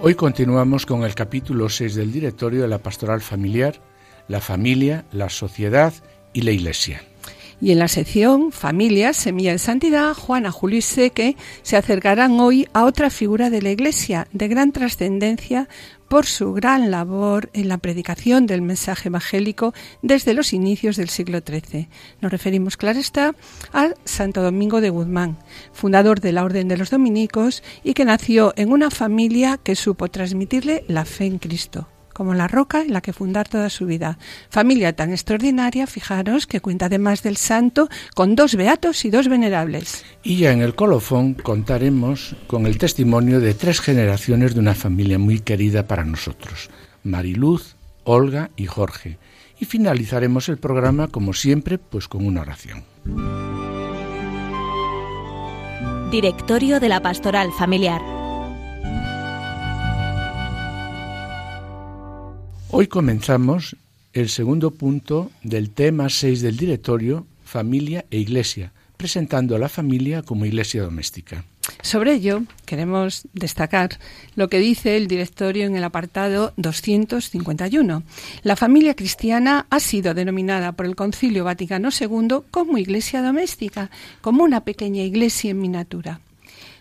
Hoy continuamos con el capítulo 6 del directorio de la Pastoral Familiar, la familia, la sociedad y la Iglesia. Y en la sección Familia, Semilla de Santidad, Juana, Julio y Seque se acercarán hoy a otra figura de la Iglesia de gran trascendencia por su gran labor en la predicación del mensaje evangélico desde los inicios del siglo XIII. Nos referimos, claro está, a Santo Domingo de Guzmán, fundador de la Orden de los Dominicos y que nació en una familia que supo transmitirle la fe en Cristo como la roca en la que fundar toda su vida. Familia tan extraordinaria, fijaros, que cuenta además del santo con dos beatos y dos venerables. Y ya en el colofón contaremos con el testimonio de tres generaciones de una familia muy querida para nosotros, Mariluz, Olga y Jorge. Y finalizaremos el programa, como siempre, pues con una oración. Directorio de la Pastoral Familiar. Hoy comenzamos el segundo punto del tema 6 del directorio, familia e iglesia, presentando a la familia como iglesia doméstica. Sobre ello, queremos destacar lo que dice el directorio en el apartado 251. La familia cristiana ha sido denominada por el Concilio Vaticano II como iglesia doméstica, como una pequeña iglesia en miniatura.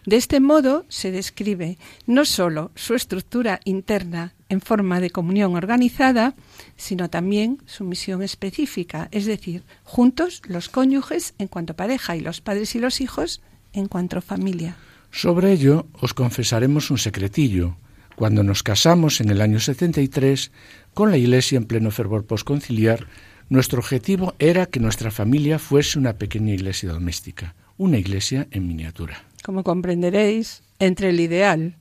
De este modo se describe no sólo su estructura interna en forma de comunión organizada, sino también su misión específica, es decir, juntos los cónyuges en cuanto pareja y los padres y los hijos en cuanto familia. Sobre ello os confesaremos un secretillo. Cuando nos casamos en el año 73, con la Iglesia en pleno fervor posconciliar, nuestro objetivo era que nuestra familia fuese una pequeña iglesia doméstica, una iglesia en miniatura como comprenderéis, entre el ideal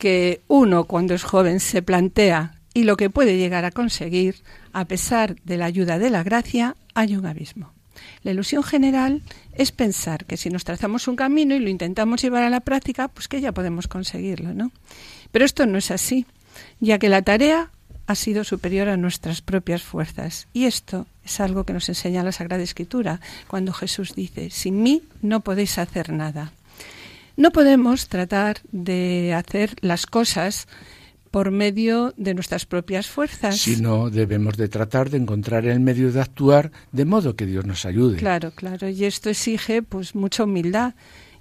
que uno cuando es joven se plantea y lo que puede llegar a conseguir, a pesar de la ayuda de la gracia, hay un abismo. La ilusión general es pensar que si nos trazamos un camino y lo intentamos llevar a la práctica, pues que ya podemos conseguirlo, ¿no? Pero esto no es así, ya que la tarea ha sido superior a nuestras propias fuerzas. Y esto es algo que nos enseña la Sagrada Escritura, cuando Jesús dice, sin mí no podéis hacer nada. No podemos tratar de hacer las cosas por medio de nuestras propias fuerzas. Sino debemos de tratar de encontrar el medio de actuar de modo que Dios nos ayude. Claro, claro, y esto exige pues mucha humildad,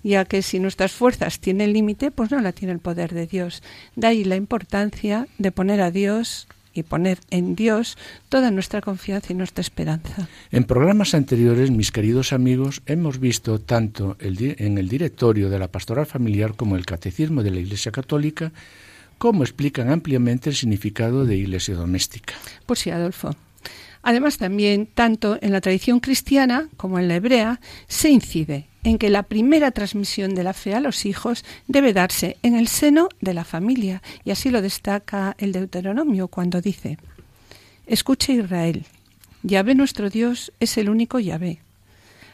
ya que si nuestras fuerzas tienen límite, pues no la tiene el poder de Dios. De ahí la importancia de poner a Dios y poner en Dios toda nuestra confianza y nuestra esperanza. En programas anteriores, mis queridos amigos, hemos visto tanto en el directorio de la pastoral familiar como el catecismo de la Iglesia Católica cómo explican ampliamente el significado de iglesia doméstica. Pues sí, Adolfo. Además, también, tanto en la tradición cristiana como en la hebrea, se incide en que la primera transmisión de la fe a los hijos debe darse en el seno de la familia, y así lo destaca el Deuteronomio cuando dice, Escucha Israel, Yahvé nuestro Dios es el único Yahvé.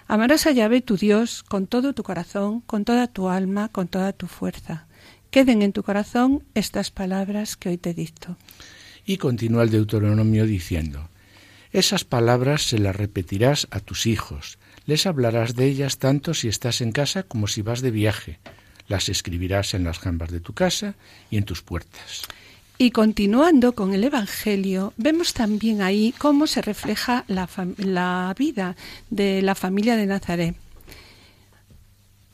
Amarás a Yahvé tu Dios con todo tu corazón, con toda tu alma, con toda tu fuerza. Queden en tu corazón estas palabras que hoy te dicto. Y continúa el Deuteronomio diciendo, Esas palabras se las repetirás a tus hijos, les hablarás de ellas tanto si estás en casa como si vas de viaje. Las escribirás en las jambas de tu casa y en tus puertas. Y continuando con el Evangelio, vemos también ahí cómo se refleja la, la, vida de la familia de Nazaret,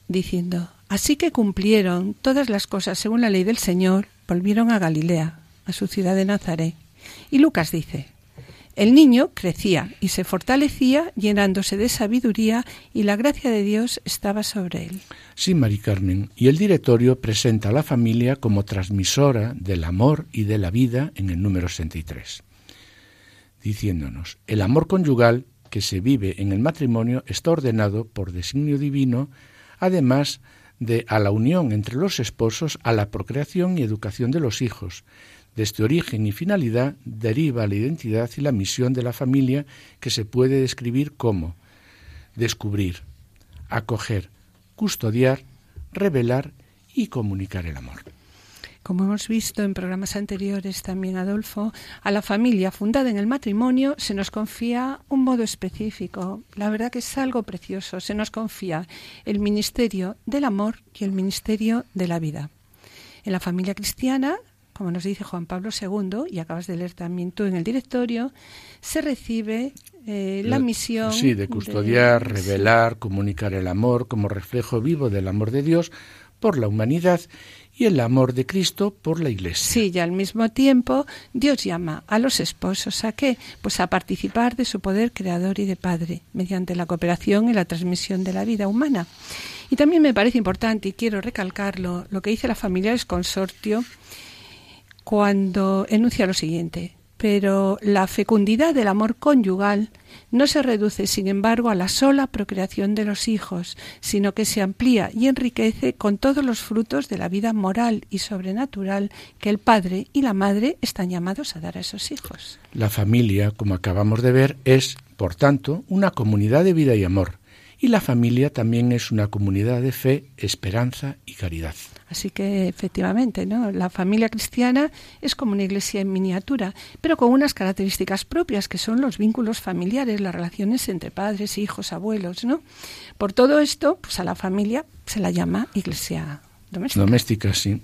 diciendo, así que cumplieron todas las cosas según la ley del Señor, volvieron a Galilea, a su ciudad de Nazaret. Y Lucas dice, el niño crecía y se fortalecía llenándose de sabiduría y la gracia de Dios estaba sobre él. Sí, Mari Carmen, y el directorio presenta a la familia como transmisora del amor y de la vida en el número 63, diciéndonos, el amor conyugal que se vive en el matrimonio está ordenado por designio divino, además de a la unión entre los esposos, a la procreación y educación de los hijos, De este origen y finalidad deriva la identidad y la misión de la familia que se puede describir como descubrir, acoger, custodiar, revelar y comunicar el amor. Como hemos visto en programas anteriores también, Adolfo, a la familia fundada en el matrimonio se nos confía un modo específico. La verdad que es algo precioso. Se nos confía el ministerio del amor y el ministerio de la vida. En la familia cristiana, como nos dice Juan Pablo II, y acabas de leer también tú en el directorio, se recibe eh, la, misión. Sí, de custodiar, revelar, comunicar el amor como reflejo vivo del amor de Dios por la humanidad y el amor de Cristo por la Iglesia. Sí, y al mismo tiempo Dios llama a los esposos a qué? Pues a participar de su poder creador y de padre, mediante la cooperación y la transmisión de la vida humana. Y también me parece importante, y quiero recalcarlo, lo que dice la familia del consortio cuando enuncia lo siguiente pero la fecundidad del amor conyugal no se reduce, sin embargo, a la sola procreación de los hijos, sino que se amplía y enriquece con todos los frutos de la vida moral y sobrenatural que el padre y la madre están llamados a dar a esos hijos. La familia, como acabamos de ver, es, por tanto, una comunidad de vida y amor, y la familia también es una comunidad de fe, esperanza y caridad. Así que efectivamente, ¿no? La familia cristiana es como una iglesia en miniatura, pero con unas características propias que son los vínculos familiares, las relaciones entre padres, hijos, abuelos, ¿no? Por todo esto, pues a la familia se la llama iglesia doméstica. Doméstica, sí.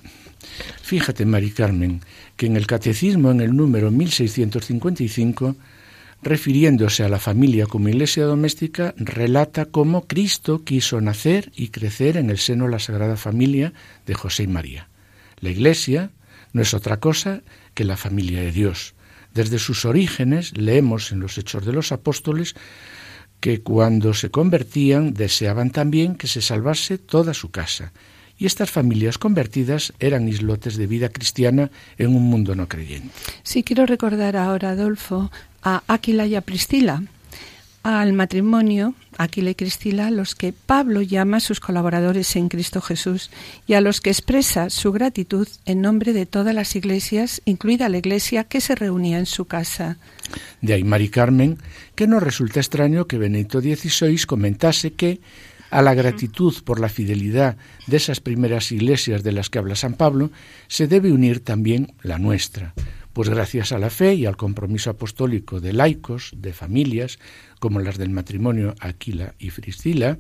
Fíjate, Mari Carmen, que en el catecismo en el número 1655 refiriéndose a la familia como iglesia doméstica, relata cómo Cristo quiso nacer y crecer en el seno de la Sagrada Familia de José y María. La iglesia no es otra cosa que la familia de Dios. Desde sus orígenes leemos en los Hechos de los Apóstoles que cuando se convertían deseaban también que se salvase toda su casa. Y estas familias convertidas eran islotes de vida cristiana en un mundo no creyente. Sí, quiero recordar ahora, Adolfo, a Aquila y a Priscila, al matrimonio, Aquila y Cristina, los que Pablo llama sus colaboradores en Cristo Jesús y a los que expresa su gratitud en nombre de todas las iglesias, incluida la iglesia que se reunía en su casa. De ahí, Mari Carmen, que no resulta extraño que Benito XVI comentase que a la gratitud por la fidelidad de esas primeras iglesias de las que habla San Pablo se debe unir también la nuestra, pues gracias a la fe y al compromiso apostólico de laicos, de familias, como las del matrimonio Aquila y Friscila,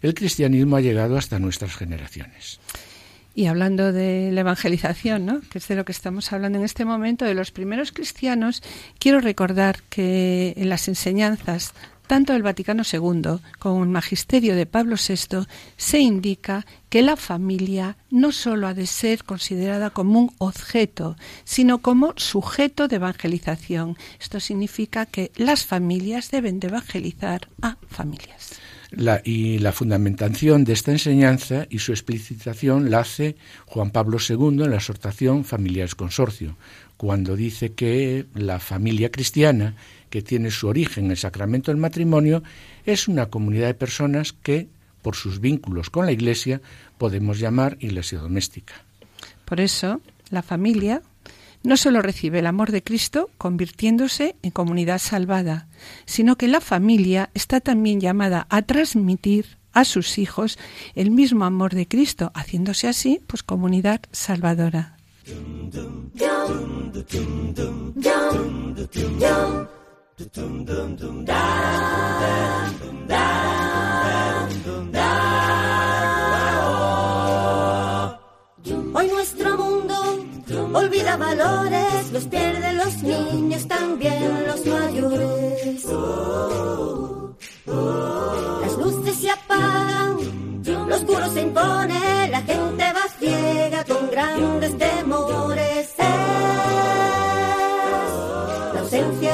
el cristianismo ha llegado hasta nuestras generaciones. Y hablando de la evangelización, ¿no? que es de lo que estamos hablando en este momento, de los primeros cristianos, quiero recordar que en las enseñanzas tanto el Vaticano II como el Magisterio de Pablo VI se indica que la familia no sólo ha de ser considerada como un objeto, sino como sujeto de evangelización. Esto significa que las familias deben de evangelizar a familias. y la fundamentación de esta enseñanza y su explicitación la hace Juan Pablo II en la exhortación Familiares Consorcio, cuando dice que la familia cristiana que tiene su origen en el sacramento del matrimonio, es una comunidad de personas que, por sus vínculos con la Iglesia, podemos llamar iglesia doméstica. Por eso, la familia no solo recibe el amor de Cristo convirtiéndose en comunidad salvada, sino que la familia está también llamada a transmitir a sus hijos el mismo amor de Cristo, haciéndose así pues comunidad salvadora. Hoy nuestro mundo olvida valores, los pierden los niños, también los mayores. Las luces se apagan, lo oscuro se impone, la gente con grandes temores.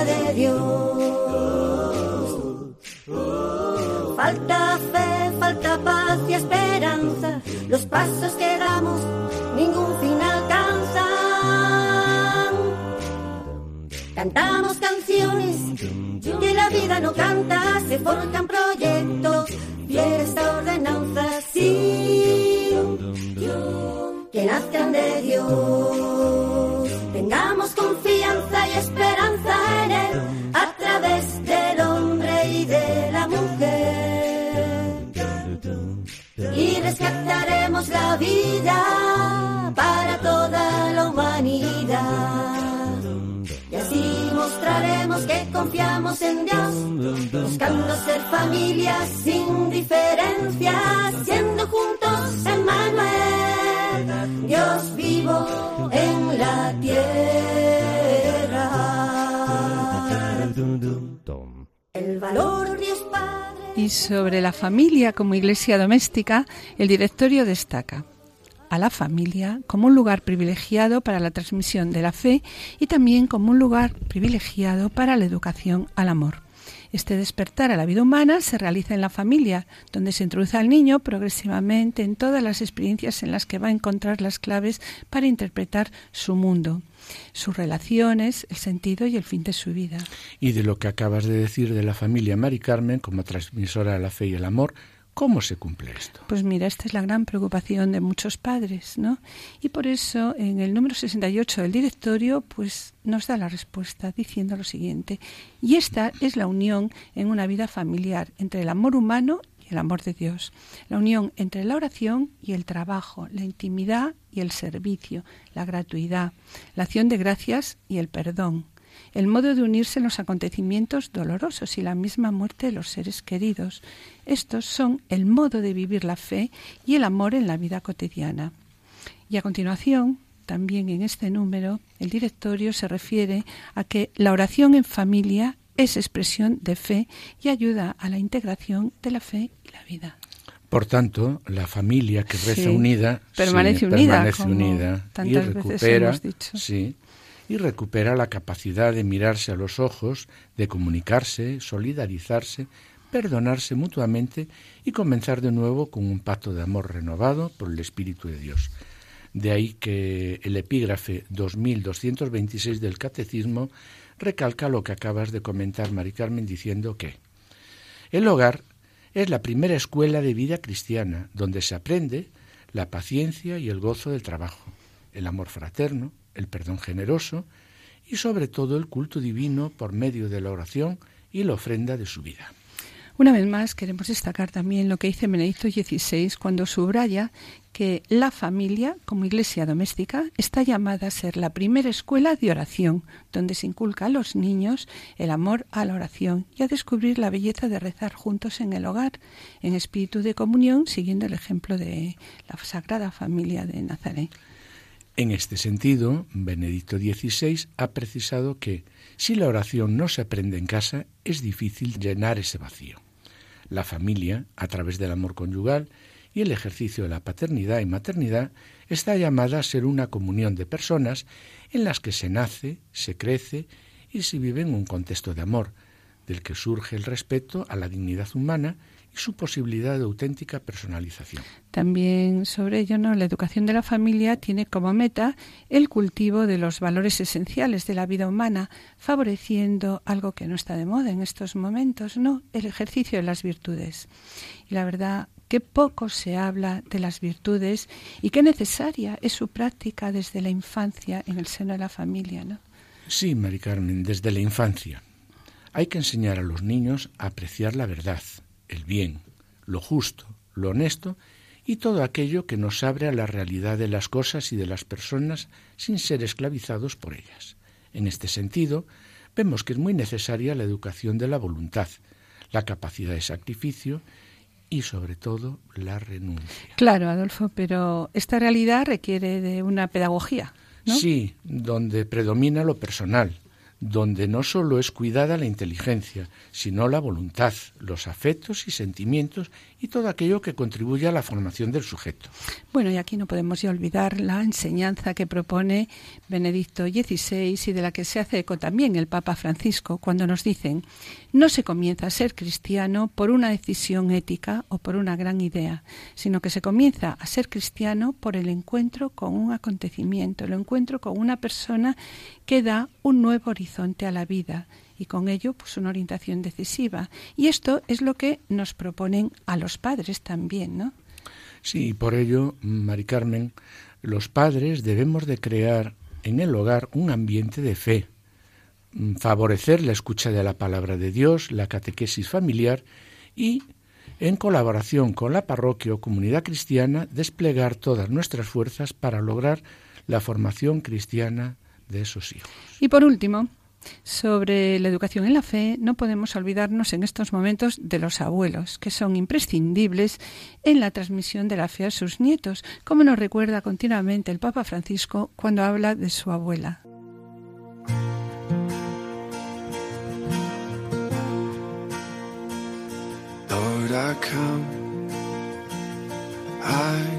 de Dios. Falta fe, falta paz y esperanza. Los pasos que damos, ningún fin alcanzan. Cantamos canciones que la vida no canta, se forjan proyectos, fiesta, ordenanzas, sí, nazcan de Dios. Tengamos confianza y esperanza en Él a través del hombre y de la mujer. Y rescataremos la vida para toda la humanidad. Y así mostraremos que confiamos en Dios, buscando ser familias sin diferencia Sobre la familia como iglesia doméstica, el directorio destaca a la familia como un lugar privilegiado para la transmisión de la fe y también como un lugar privilegiado para la educación al amor. Este despertar a la vida humana se realiza en la familia, donde se introduce al niño progresivamente en todas las experiencias en las que va a encontrar las claves para interpretar su mundo, sus relaciones, el sentido y el fin de su vida. Y de lo que acabas de decir de la familia Mari Carmen como transmisora de la fe y el amor, ¿Cómo se cumple esto? Pues mira, esta es la gran preocupación de muchos padres, ¿no? Y por eso en el número 68 del directorio pues nos da la respuesta diciendo lo siguiente, y esta es la unión en una vida familiar entre el amor humano el amor de Dios, la unión entre la oración y el trabajo, la intimidad y el servicio, la gratuidad, la acción de gracias y el perdón, el modo de unirse en los acontecimientos dolorosos y la misma muerte de los seres queridos. Estos son el modo de vivir la fe y el amor en la vida cotidiana. Y a continuación, también en este número, el directorio se refiere a que la oración en familia es expresión de fe y ayuda a la integración de la fe y la vida. Por tanto, la familia que reza unida permanece unida, permanece unida y recupera, sí, y recupera la capacidad de mirarse a los ojos, de comunicarse, solidarizarse, perdonarse mutuamente y comenzar de nuevo con un pacto de amor renovado por el Espíritu de Dios. De ahí que el epígrafe 2226 del Catecismo recalca lo que acabas de comentar, Mari Carmen, diciendo que el hogar es la primera escuela de vida cristiana, donde se aprende la paciencia y el gozo del trabajo, el amor fraterno, el perdón generoso y sobre todo el culto divino por medio de la oración y la ofrenda de su vida. Una vez más queremos destacar también lo que dice Benedicto XVI cuando subraya que la familia, como iglesia doméstica, está llamada a ser la primera escuela de oración, donde se inculca a los niños el amor a la oración y a descubrir la belleza de rezar juntos en el hogar, en espíritu de comunión, siguiendo el ejemplo de la Sagrada Familia de Nazaret. En este sentido, Benedicto XVI ha precisado que si la oración no se aprende en casa, es difícil llenar ese vacío. La familia, a través del amor conyugal y el ejercicio de la paternidad y maternidad, está llamada a ser una comunión de personas en las que se nace, se crece y se vive en un contexto de amor, del que surge el respeto a la dignidad humana y su posibilidad de auténtica personalización. También sobre ello, ¿no? la educación de la familia tiene como meta el cultivo de los valores esenciales de la vida humana, favoreciendo algo que no está de moda en estos momentos, ¿no? el ejercicio de las virtudes. Y la verdad que poco se habla de las virtudes y qué necesaria es su práctica desde la infancia en el seno de la familia, ¿no? Sí, Mari Carmen, desde la infancia. Hay que enseñar a los niños a apreciar la verdad, el bien, lo justo, lo honesto y todo aquello que nos abre a la realidad de las cosas y de las personas sin ser esclavizados por ellas. En este sentido, vemos que es muy necesaria la educación de la voluntad, la capacidad de sacrificio y sobre todo la renuncia. Claro, Adolfo, pero esta realidad requiere de una pedagogía. ¿no? Sí, donde predomina lo personal, donde no solo es cuidada la inteligencia, sino la voluntad, los afectos y sentimientos y todo aquello que contribuye a la formación del sujeto. Bueno, y aquí no podemos ya olvidar la enseñanza que propone Benedicto XVI y de la que se hace eco también el Papa Francisco cuando nos dicen no se comienza a ser cristiano por una decisión ética o por una gran idea, sino que se comienza a ser cristiano por el encuentro con un acontecimiento, el encuentro con una persona que da un nuevo horizonte a la vida y con ello pues una orientación decisiva. Y esto es lo que nos proponen a los padres también, ¿no? Sí, por ello, Mari Carmen, los padres debemos de crear en el hogar un ambiente de fe, mm, favorecer la escucha de la palabra de Dios, la catequesis familiar y, en colaboración con la parroquia o comunidad cristiana, desplegar todas nuestras fuerzas para lograr la formación cristiana de esos hijos. Y por último, sobre la educación en la fe, no podemos olvidarnos en estos momentos de los abuelos, que son imprescindibles en la transmisión de la fe a sus nietos, como nos recuerda continuamente el Papa Francisco cuando habla de su abuela. I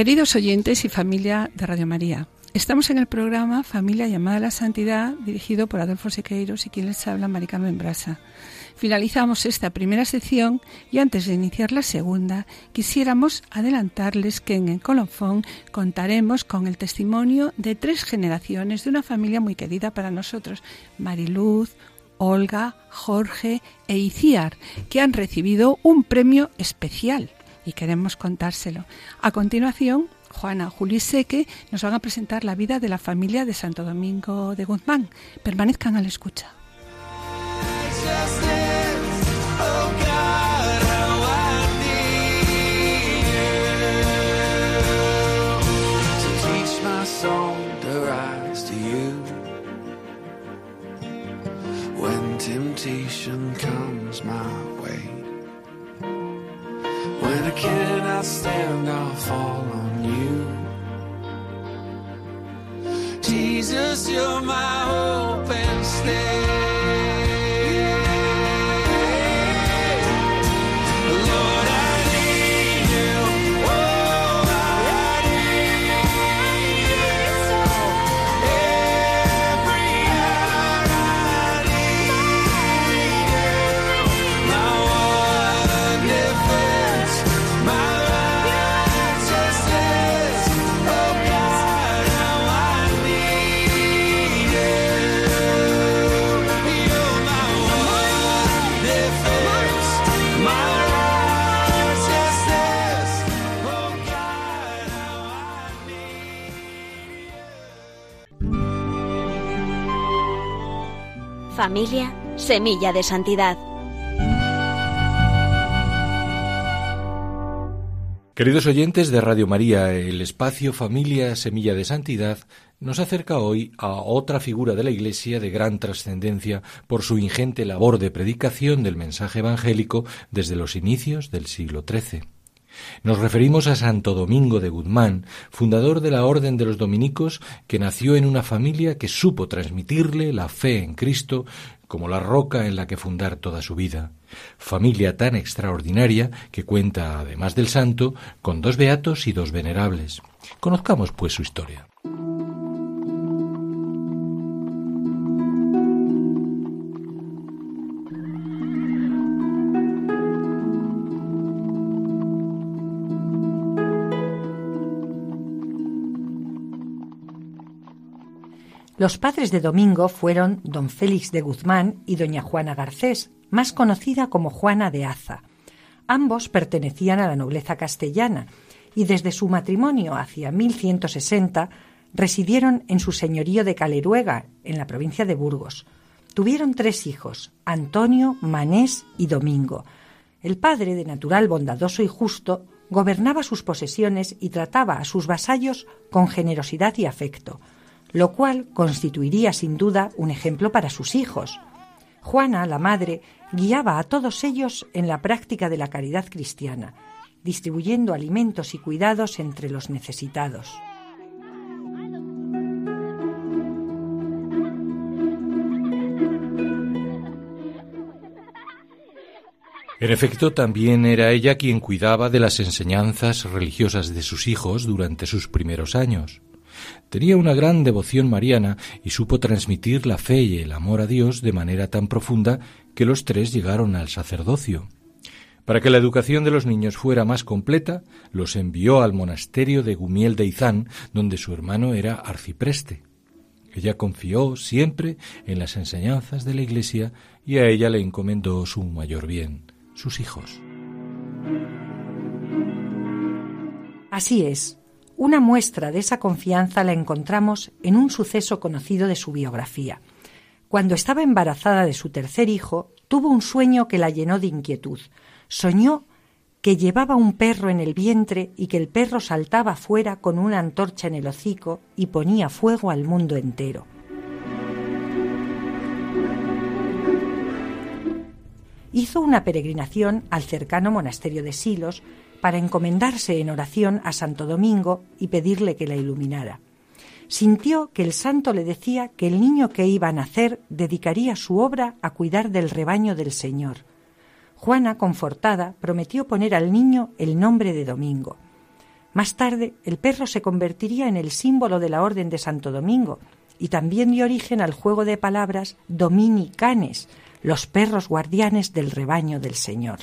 Queridos oyentes y familia de Radio María, estamos en el programa Familia llamada a la Santidad, dirigido por Adolfo Sequeiros y quien les habla, Maricarmen Brasa. Finalizamos esta primera sección y antes de iniciar la segunda, quisiéramos adelantarles que en el colofón contaremos con el testimonio de tres generaciones de una familia muy querida para nosotros, Mariluz, Olga, Jorge e Iciar, que han recibido un premio especial y queremos contárselo. A continuación, Juana, Julio Seque nos van a presentar la vida de la familia de Santo Domingo de Guzmán. Permanezcan a la escucha. When I cannot stand, I'll fall on you. Jesus, you're my hope and stay. Familia, semilla de santidad. Queridos oyentes de Radio María, el espacio Familia, Semilla de Santidad nos acerca hoy a otra figura de la Iglesia de gran trascendencia por su ingente labor de predicación del mensaje evangélico desde los inicios del siglo XIII. Nos referimos a Santo Domingo de Guzmán, fundador de la Orden de los Dominicos, que nació en una familia que supo transmitirle la fe en Cristo como la roca en la que fundar toda su vida. Familia tan extraordinaria que cuenta, además del santo, con dos beatos y dos venerables. Conozcamos, pues, su historia. Los padres de Domingo fueron don Félix de Guzmán y doña Juana Garcés, más conocida como Juana de Aza. Ambos pertenecían a la nobleza castellana y desde su matrimonio hacia 1160 residieron en su señorío de Caleruega, en la provincia de Burgos. Tuvieron tres hijos, Antonio, Manés y Domingo. El padre, de natural bondadoso y justo, gobernaba sus posesiones y trataba a sus vasallos con generosidad y afecto lo cual constituiría sin duda un ejemplo para sus hijos. Juana, la madre, guiaba a todos ellos en la práctica de la caridad cristiana, distribuyendo alimentos y cuidados entre los necesitados. En efecto, también era ella quien cuidaba de las enseñanzas religiosas de sus hijos durante sus primeros años. Tenía una gran devoción mariana y supo transmitir la fe y el amor a Dios de manera tan profunda que los tres llegaron al sacerdocio. Para que la educación de los niños fuera más completa, los envió al monasterio de Gumiel de Izán, donde su hermano era arcipreste. Ella confió siempre en las enseñanzas de la Iglesia y a ella le encomendó su mayor bien, sus hijos. Así es. Una muestra de esa confianza la encontramos en un suceso conocido de su biografía. Cuando estaba embarazada de su tercer hijo, tuvo un sueño que la llenó de inquietud. Soñó que llevaba un perro en el vientre y que el perro saltaba fuera con una antorcha en el hocico y ponía fuego al mundo entero. Hizo una peregrinación al cercano monasterio de Silos para encomendarse en oración a Santo Domingo y pedirle que la iluminara. Sintió que el santo le decía que el niño que iba a nacer dedicaría su obra a cuidar del rebaño del Señor. Juana, confortada, prometió poner al niño el nombre de Domingo. Más tarde, el perro se convertiría en el símbolo de la Orden de Santo Domingo y también dio origen al juego de palabras dominicanes, los perros guardianes del rebaño del Señor.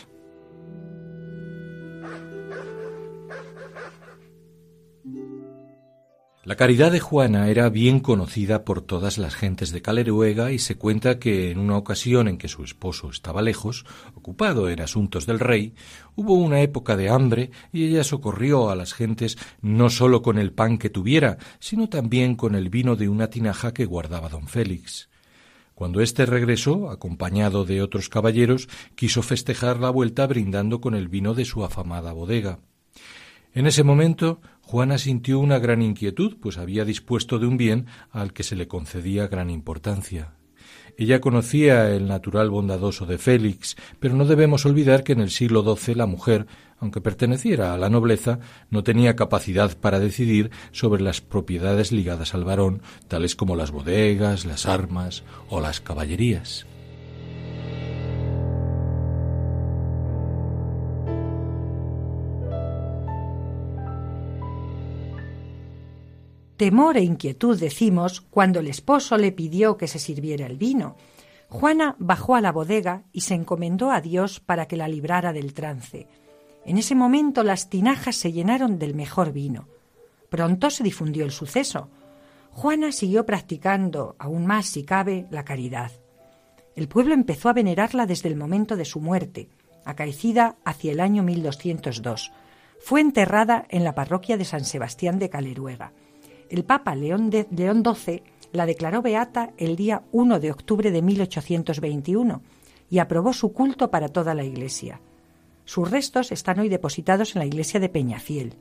La caridad de Juana era bien conocida por todas las gentes de Caleruega y se cuenta que en una ocasión en que su esposo estaba lejos, ocupado en asuntos del rey, hubo una época de hambre y ella socorrió a las gentes no sólo con el pan que tuviera, sino también con el vino de una tinaja que guardaba don Félix. Cuando éste regresó, acompañado de otros caballeros, quiso festejar la vuelta brindando con el vino de su afamada bodega. En ese momento Juana sintió una gran inquietud, pues había dispuesto de un bien al que se le concedía gran importancia. Ella conocía el natural bondadoso de Félix, pero no debemos olvidar que en el siglo XII la mujer, aunque perteneciera a la nobleza, no tenía capacidad para decidir sobre las propiedades ligadas al varón, tales como las bodegas, las armas o las caballerías. Temor e inquietud decimos cuando el esposo le pidió que se sirviera el vino. Juana bajó a la bodega y se encomendó a Dios para que la librara del trance. En ese momento las tinajas se llenaron del mejor vino. Pronto se difundió el suceso. Juana siguió practicando, aún más si cabe, la caridad. El pueblo empezó a venerarla desde el momento de su muerte, acaecida hacia el año 1202. Fue enterrada en la parroquia de San Sebastián de Caleruega el Papa León, XII la declaró beata el día 1 de octubre de 1821 y aprobó su culto para toda la Iglesia. Sus restos están hoy depositados en la iglesia de Peñafiel.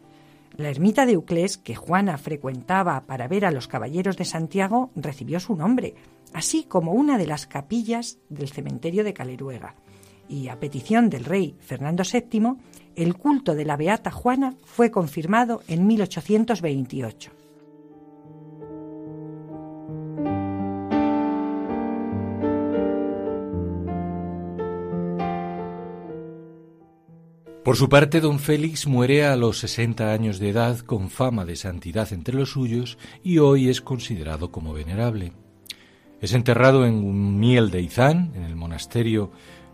La ermita de Euclés, que Juana frecuentaba para ver a los caballeros de Santiago, recibió su nombre, así como una de las capillas del cementerio de Caleruega. Y a petición del rey Fernando VII, el culto de la Beata Juana fue confirmado en 1828. Por su parte, don Félix muere a los sesenta años de edad con fama de santidad entre los suyos y hoy es considerado como venerable. Es enterrado en miel de Izán, en el monasterio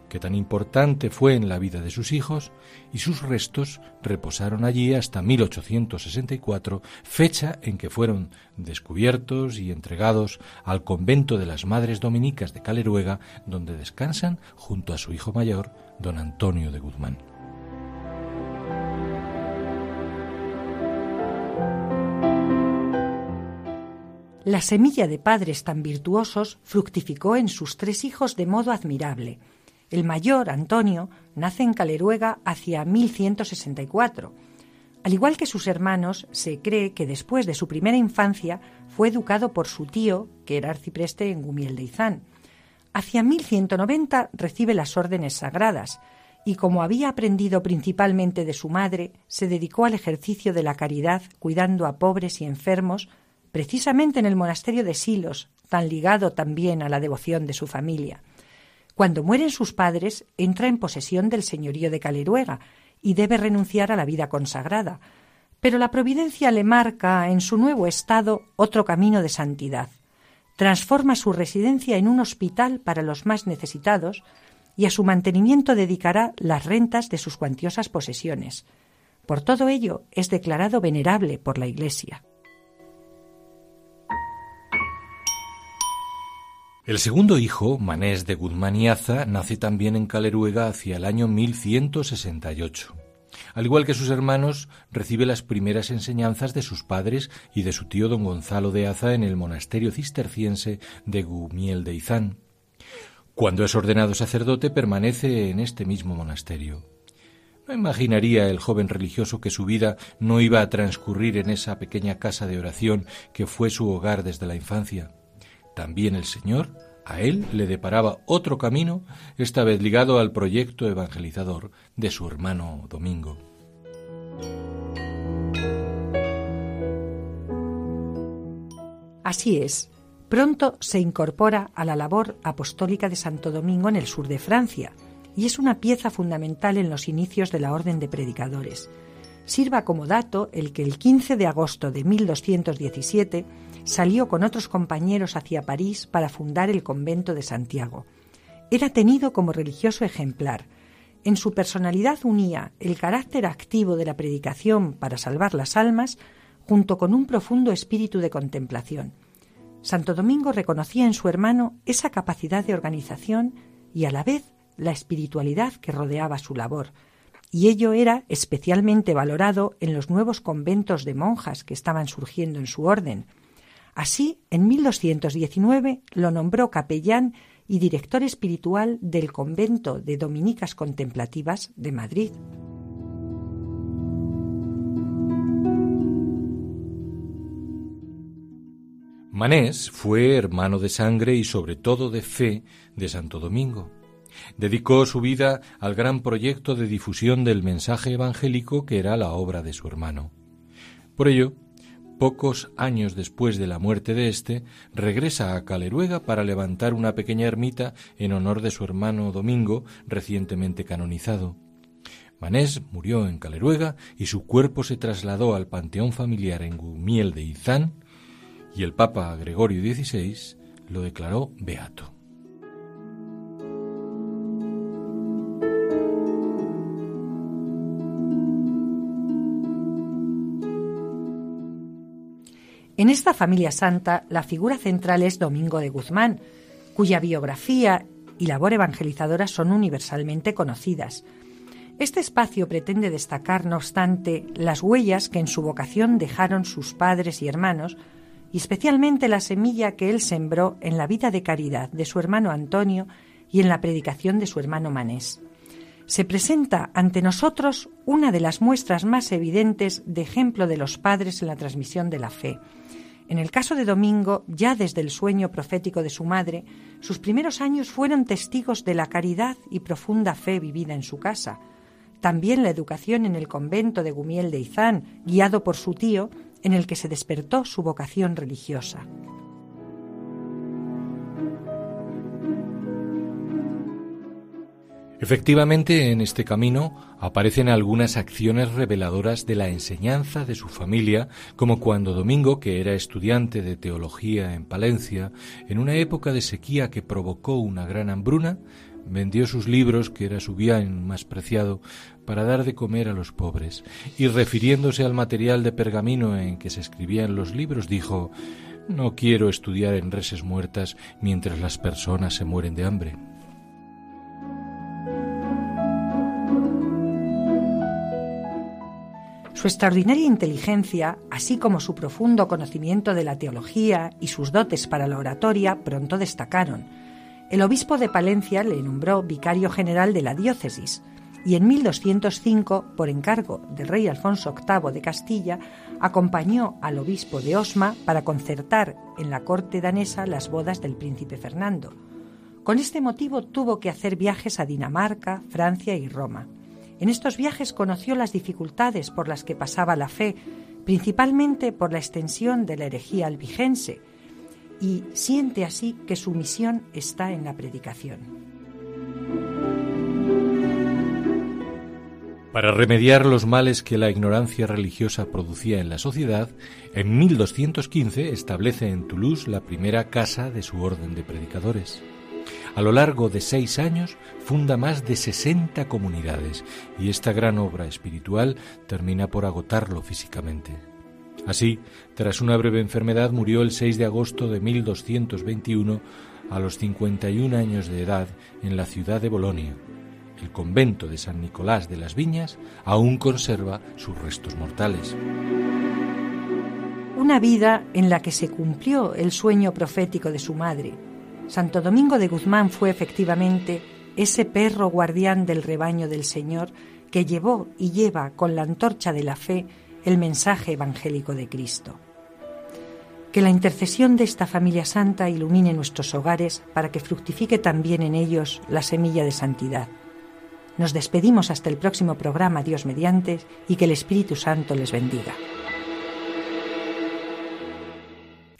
que tan importante fue en la vida de sus hijos, y sus restos reposaron allí hasta 1864, fecha en que fueron descubiertos y entregados al convento de las Madres Dominicas de Caleruega, donde descansan junto a su hijo mayor, don Antonio de Guzmán. La semilla de padres tan virtuosos fructificó en sus tres hijos de modo admirable. El mayor, Antonio, nace en Caleruega hacia 1164. Al igual que sus hermanos, se cree que después de su primera infancia fue educado por su tío, que era arcipreste en Gumiel de Izán. Hacia 1190 recibe las órdenes sagradas y como había aprendido principalmente de su madre, se dedicó al ejercicio de la caridad cuidando a pobres y enfermos precisamente en el monasterio de Silos, tan ligado también a la devoción de su familia. Cuando mueren sus padres, entra en posesión del señorío de Caleruega y debe renunciar a la vida consagrada. Pero la providencia le marca en su nuevo estado otro camino de santidad. Transforma su residencia en un hospital para los más necesitados y a su mantenimiento dedicará las rentas de sus cuantiosas posesiones. Por todo ello es declarado venerable por la Iglesia. El segundo hijo, Manés de Guzmán y Aza, nace también en Caleruega hacia el año 1168. Al igual que sus hermanos, recibe las primeras enseñanzas de sus padres y de su tío don Gonzalo de Aza en el monasterio cisterciense de Gumiel de Izán. Cuando es ordenado sacerdote, permanece en este mismo monasterio. No imaginaría el joven religioso que su vida no iba a transcurrir en esa pequeña casa de oración que fue su hogar desde la infancia. También el Señor a él le deparaba otro camino, esta vez ligado al proyecto evangelizador de su hermano Domingo. Así es, pronto se incorpora a la labor apostólica de Santo Domingo en el sur de Francia y es una pieza fundamental en los inicios de la Orden de Predicadores. Sirva como dato el que el 15 de agosto de 1217 salió con otros compañeros hacia París para fundar el convento de Santiago. Era tenido como religioso ejemplar. En su personalidad unía el carácter activo de la predicación para salvar las almas junto con un profundo espíritu de contemplación. Santo Domingo reconocía en su hermano esa capacidad de organización y a la vez la espiritualidad que rodeaba su labor, y ello era especialmente valorado en los nuevos conventos de monjas que estaban surgiendo en su orden. Así, en 1219 lo nombró capellán y director espiritual del convento de Dominicas Contemplativas de Madrid. Manés fue hermano de sangre y sobre todo de fe de Santo Domingo. Dedicó su vida al gran proyecto de difusión del mensaje evangélico que era la obra de su hermano. Por ello, pocos años después de la muerte de éste, regresa a Caleruega para levantar una pequeña ermita en honor de su hermano Domingo, recientemente canonizado. Manés murió en Caleruega y su cuerpo se trasladó al panteón familiar en Gumiel de Izán y el Papa Gregorio XVI lo declaró beato. En esta familia santa, la figura central es Domingo de Guzmán, cuya biografía y labor evangelizadora son universalmente conocidas. Este espacio pretende destacar, no obstante, las huellas que en su vocación dejaron sus padres y hermanos, y especialmente la semilla que él sembró en la vida de caridad de su hermano Antonio y en la predicación de su hermano Manés. Se presenta ante nosotros una de las muestras más evidentes de ejemplo de los padres en la transmisión de la fe, en el caso de Domingo, ya desde el sueño profético de su madre, sus primeros años fueron testigos de la caridad y profunda fe vivida en su casa. También la educación en el convento de Gumiel de Izán, guiado por su tío, en el que se despertó su vocación religiosa. Efectivamente, en este camino aparecen algunas acciones reveladoras de la enseñanza de su familia, como cuando Domingo, que era estudiante de teología en Palencia, en una época de sequía que provocó una gran hambruna, vendió sus libros, que era su bien más preciado, para dar de comer a los pobres, y refiriéndose al material de pergamino en que se escribían los libros, dijo No quiero estudiar en reses muertas mientras las personas se mueren de hambre. Su extraordinaria inteligencia, así como su profundo conocimiento de la teología y sus dotes para la oratoria, pronto destacaron. El obispo de Palencia le nombró vicario general de la diócesis y en 1205, por encargo del rey Alfonso VIII de Castilla, acompañó al obispo de Osma para concertar en la corte danesa las bodas del príncipe Fernando. Con este motivo tuvo que hacer viajes a Dinamarca, Francia y Roma. En estos viajes conoció las dificultades por las que pasaba la fe, principalmente por la extensión de la herejía albigense, y siente así que su misión está en la predicación. Para remediar los males que la ignorancia religiosa producía en la sociedad, en 1215 establece en Toulouse la primera casa de su orden de predicadores. A lo largo de seis años funda más de 60 comunidades y esta gran obra espiritual termina por agotarlo físicamente. Así, tras una breve enfermedad, murió el 6 de agosto de 1221 a los 51 años de edad en la ciudad de Bolonia, el convento de San Nicolás de las Viñas aún conserva sus restos mortales. Una vida en la que se cumplió el sueño profético de su madre. Santo Domingo de Guzmán fue efectivamente ese perro guardián del rebaño del Señor que llevó y lleva con la antorcha de la fe el mensaje evangélico de Cristo. Que la intercesión de esta familia santa ilumine nuestros hogares para que fructifique también en ellos la semilla de santidad. Nos despedimos hasta el próximo programa, Dios mediante, y que el Espíritu Santo les bendiga.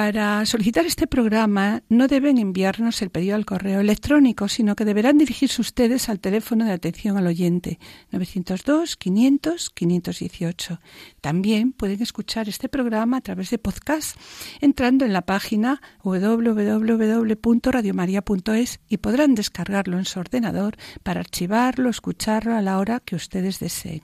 Para solicitar este programa no deben enviarnos el pedido al correo electrónico, sino que deberán dirigirse ustedes al teléfono de atención al oyente 902 500 518. También pueden escuchar este programa a través de podcast entrando en la página www.radiomaria.es y podrán descargarlo en su ordenador para archivarlo, escucharlo a la hora que ustedes deseen.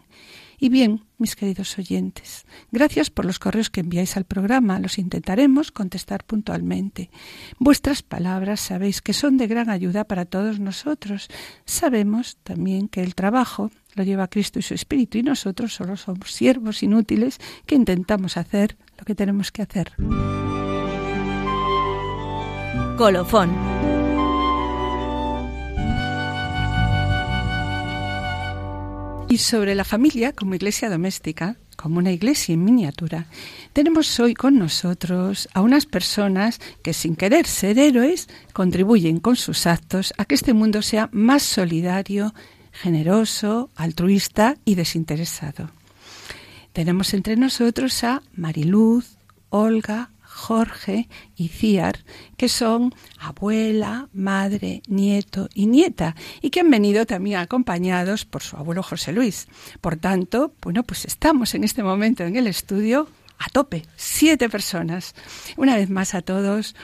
Y bien, mis queridos oyentes, gracias por los correos que enviáis al programa. Los intentaremos contestar puntualmente. Vuestras palabras sabéis que son de gran ayuda para todos nosotros. Sabemos también que el trabajo lo lleva Cristo y su Espíritu y nosotros solo somos siervos inútiles que intentamos hacer lo que tenemos que hacer. Colofón Y sobre la familia como iglesia doméstica, como una iglesia en miniatura, tenemos hoy con nosotros a unas personas que sin querer ser héroes contribuyen con sus actos a que este mundo sea más solidario, generoso, altruista y desinteresado. Tenemos entre nosotros a Mariluz, Olga, Jorge y Ciar, que son abuela, madre, nieto y nieta, y que han venido también acompañados por su abuelo José Luis. Por tanto, bueno, pues estamos en este momento en el estudio a tope, siete personas. Una vez más a todos,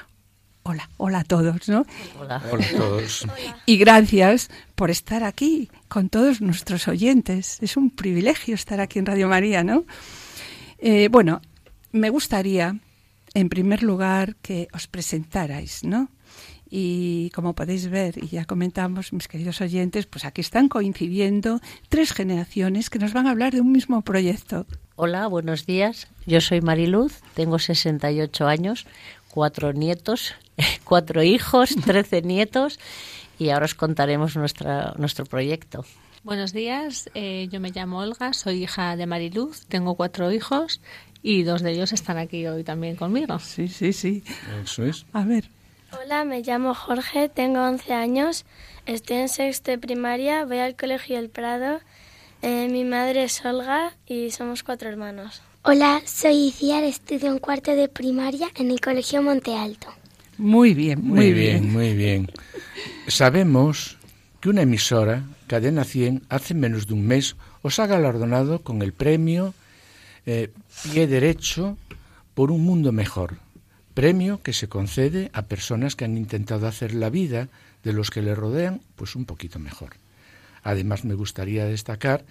hola, hola a todos, ¿no? Hola, hola a todos. Y gracias por estar aquí con todos nuestros oyentes. Es un privilegio estar aquí en Radio María, ¿no? Eh, bueno, me gustaría en primer lugar, que os presentarais, ¿no? Y como podéis ver, y ya comentamos, mis queridos oyentes, pues aquí están coincidiendo tres generaciones que nos van a hablar de un mismo proyecto. Hola, buenos días. Yo soy Mariluz, tengo 68 años, cuatro nietos, cuatro hijos, 13 nietos, y ahora os contaremos nuestra, nuestro proyecto. Buenos días, eh, yo me llamo Olga, soy hija de Mariluz, tengo cuatro hijos y dos de ellos están aquí hoy también conmigo. Sí, sí, sí. Eso es. A ver. Hola, me llamo Jorge, tengo 11 años, estoy en sexto de primaria, voy al colegio El Prado. Eh, mi madre es Olga y somos cuatro hermanos. Hola, soy Iciar, estudio en cuarto de primaria en el colegio Monte Alto. Muy bien, muy, Muy bien, muy bien. Sabemos que una emisora, Cadena 100, hace menos de un mes os ha galardonado con el premio eh, Pie Derecho por un Mundo Mejor, premio que se concede a personas que han intentado hacer la vida de los que le rodean pues un poquito mejor. Además me gustaría destacar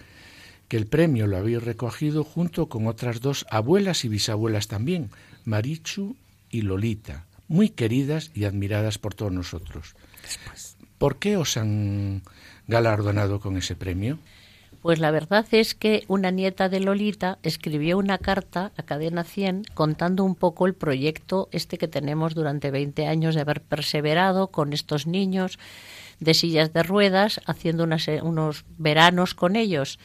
que el premio lo habéis recogido junto con otras dos abuelas y bisabuelas también, Marichu y Lolita, muy queridas y admiradas por todos nosotros. ¿Por qué os han galardonado con ese premio? Pues la verdad es que una nieta de Lolita escribió una carta a Cadena 100 contando un poco el proyecto este que tenemos durante 20 años de haber perseverado con estos niños de sillas de ruedas, haciendo unas, unos veranos con ellos.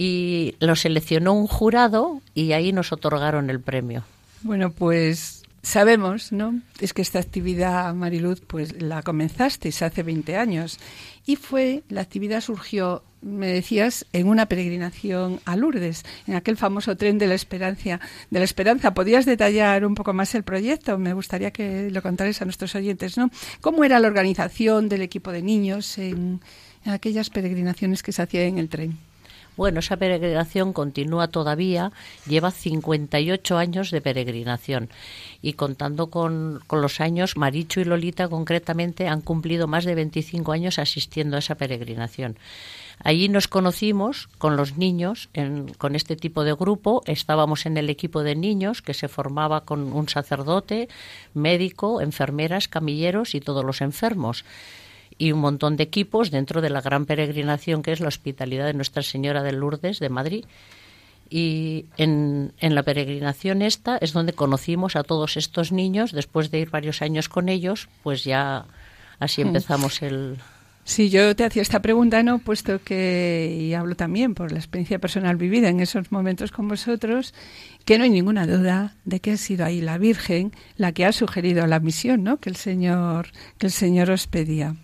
y lo seleccionó un jurado y ahí nos otorgaron el premio. Bueno, pues sabemos, ¿no? Es que esta actividad, Mariluz, pues la comenzasteis hace 20 años y fue, la actividad surgió, me decías, en una peregrinación a Lourdes, en aquel famoso tren de la esperanza. De la esperanza, ¿podías detallar un poco más el proyecto? Me gustaría que lo contarais a nuestros oyentes, ¿no? ¿Cómo era la organización del equipo de niños en, en aquellas peregrinaciones que se hacían en el tren? Bueno, esa peregrinación continúa todavía, lleva 58 años de peregrinación y contando con, con, los años, Marichu y Lolita concretamente han cumplido más de 25 años asistiendo a esa peregrinación. Allí nos conocimos con los niños, en, con este tipo de grupo. Estábamos en el equipo de niños que se formaba con un sacerdote, médico, enfermeras, camilleros y todos los enfermos y un montón de equipos dentro de la gran peregrinación que es la Hospitalidad de Nuestra Señora de Lourdes de Madrid. Y en, en, la peregrinación esta es donde conocimos a todos estos niños, después de ir varios años con ellos, pues ya así empezamos el... Sí, yo te hacía esta pregunta, ¿no? Puesto que, y hablo también por la experiencia personal vivida en esos momentos con vosotros, que no hay ninguna duda de que ha sido ahí la Virgen la que ha sugerido la misión, ¿no? Que el Señor, que el Señor os pedía.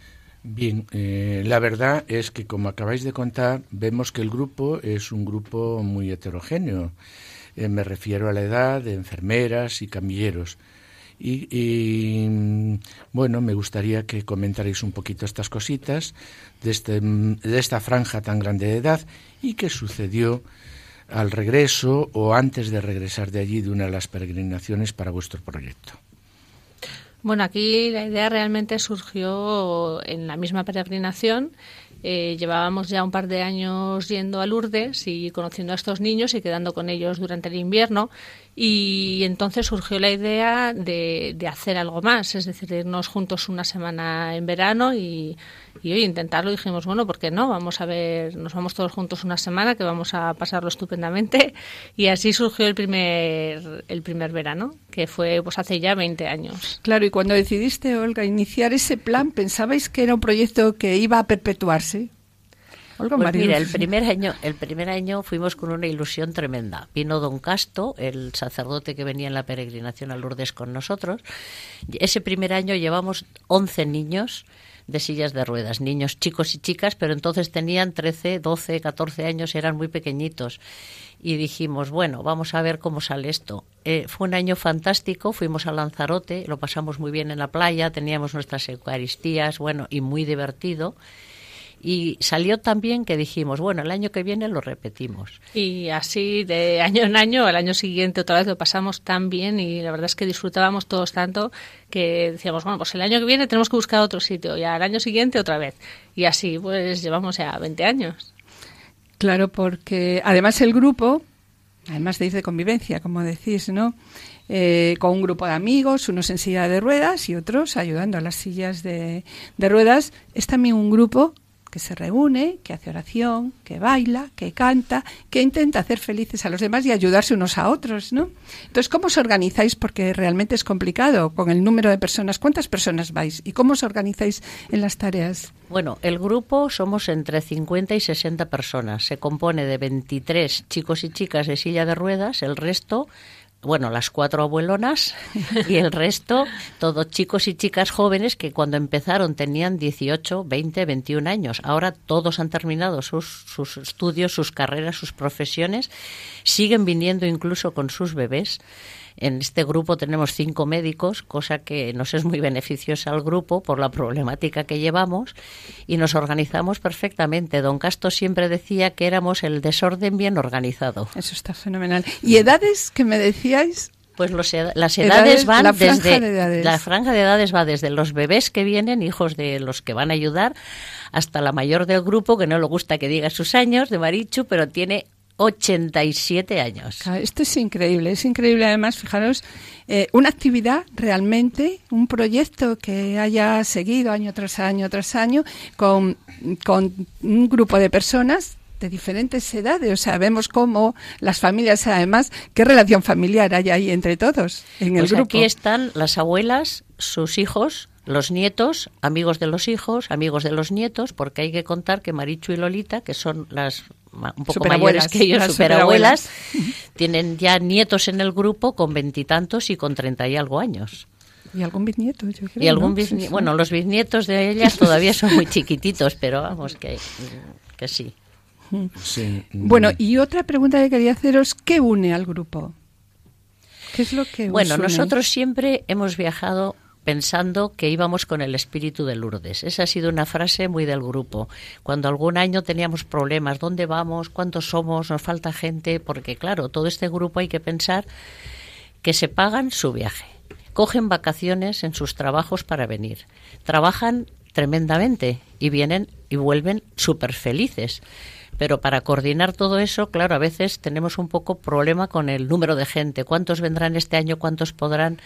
Bien, eh, la verdad es que como acabáis de contar, vemos que el grupo es un grupo muy heterogéneo. Eh, me refiero a la edad de enfermeras y camilleros. Y, y, bueno, me gustaría que comentarais un poquito estas cositas de, este, de esta franja tan grande de edad y qué sucedió al regreso o antes de regresar de allí de una de las peregrinaciones para vuestro proyecto. Bueno, aquí la idea realmente surgió en la misma peregrinación. Eh, llevábamos ya un par de años yendo a Lourdes y conociendo a estos niños y quedando con ellos durante el invierno. Y entonces surgió la idea de, de hacer algo más, es decir, irnos juntos una semana en verano y, hoy intentarlo. Dijimos, bueno, ¿por qué no? Vamos a ver, nos vamos todos juntos una semana que vamos a pasarlo estupendamente. Y así surgió el primer, el primer verano, que fue pues hace ya 20 años. Claro, y cuando decidiste, Olga, iniciar ese plan, ¿pensabais que era un proyecto que iba a perpetuarse? Pues mira, el primer año, el primer año fuimos con una ilusión tremenda. Vino Don Casto, el sacerdote que venía en la peregrinación a Lourdes con nosotros. Ese primer año llevamos 11 niños de sillas de ruedas, niños chicos y chicas, pero entonces tenían 13, 12, 14 años, eran muy pequeñitos. Y dijimos, bueno, vamos a ver cómo sale esto. Eh, fue un año fantástico, fuimos a Lanzarote, lo pasamos muy bien en la playa, teníamos nuestras eucaristías, bueno, y muy divertido. Y salió tan bien que dijimos, bueno, el año que viene lo repetimos. Y así de año en año, el año siguiente otra vez lo pasamos tan bien y la verdad es que disfrutábamos todos tanto que decíamos, bueno, pues el año que viene tenemos que buscar otro sitio y al año siguiente otra vez. Y así pues llevamos ya 20 años. Claro, porque además el grupo, además de ir de convivencia, como decís, ¿no? Eh, con un grupo de amigos, unos en silla de ruedas y otros ayudando a las sillas de, de ruedas, es también un grupo que se reúne, que hace oración, que baila, que canta, que intenta hacer felices a los demás y ayudarse unos a otros, ¿no? Entonces, ¿cómo os organizáis? Porque realmente es complicado con el número de personas. ¿Cuántas personas vais? ¿Y cómo os organizáis en las tareas? Bueno, el grupo somos entre 50 y 60 personas. Se compone de 23 chicos y chicas de silla de ruedas, el resto bueno, las cuatro abuelonas y el resto, todos chicos y chicas jóvenes que cuando empezaron tenían 18, 20, 21 años. Ahora todos han terminado sus, sus estudios, sus carreras, sus profesiones, siguen viniendo incluso con sus bebés. En este grupo tenemos cinco médicos, cosa que nos es muy beneficiosa al grupo por la problemática que llevamos y nos organizamos perfectamente. Don Casto siempre decía que éramos el desorden bien organizado. Eso está fenomenal. ¿Y edades que me decíais? Pues los las edades, van desde la franja de edades va desde los bebés que vienen, hijos de los que van a ayudar, hasta la mayor del grupo que no le gusta que diga sus años de Marichu, pero tiene 87 años. Esto es increíble, es increíble además, fijaros, eh, una actividad realmente, un proyecto que haya seguido año tras año tras año con, con un grupo de personas de diferentes edades. O sea, vemos cómo las familias, además, qué relación familiar hay ahí entre todos en el pues grupo. Aquí están las abuelas, sus hijos, Los nietos, amigos de los hijos, amigos de los nietos, porque hay que contar que Marichu y Lolita, que son las un poco Superabuelas, mayores que ellos, las superabuelas, tienen ya nietos en el grupo con veintitantos y con treinta y algo años. Y algún bisnieto, yo creo. Y algún ¿no? Sí, bisnie- sí. bueno, los bisnietos de ellas todavía son muy chiquititos, pero vamos que, que sí. Sí. Bueno, y otra pregunta que quería haceros, ¿qué une al grupo? ¿Qué es lo que Bueno, une? nosotros siempre hemos viajado pensando que íbamos con el espíritu de Lourdes. Esa ha sido una frase muy del grupo. Cuando algún año teníamos problemas, ¿dónde vamos? ¿Cuántos somos? ¿Nos falta gente? Porque claro, todo este grupo hay que pensar que se pagan su viaje, cogen vacaciones en sus trabajos para venir, trabajan tremendamente y vienen y vuelven súper felices. Pero para coordinar todo eso, claro, a veces tenemos un poco problema con el número de gente. ¿Cuántos vendrán este año? ¿Cuántos podrán?